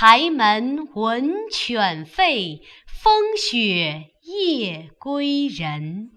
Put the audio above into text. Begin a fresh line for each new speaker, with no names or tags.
柴门闻犬吠，风雪夜归人。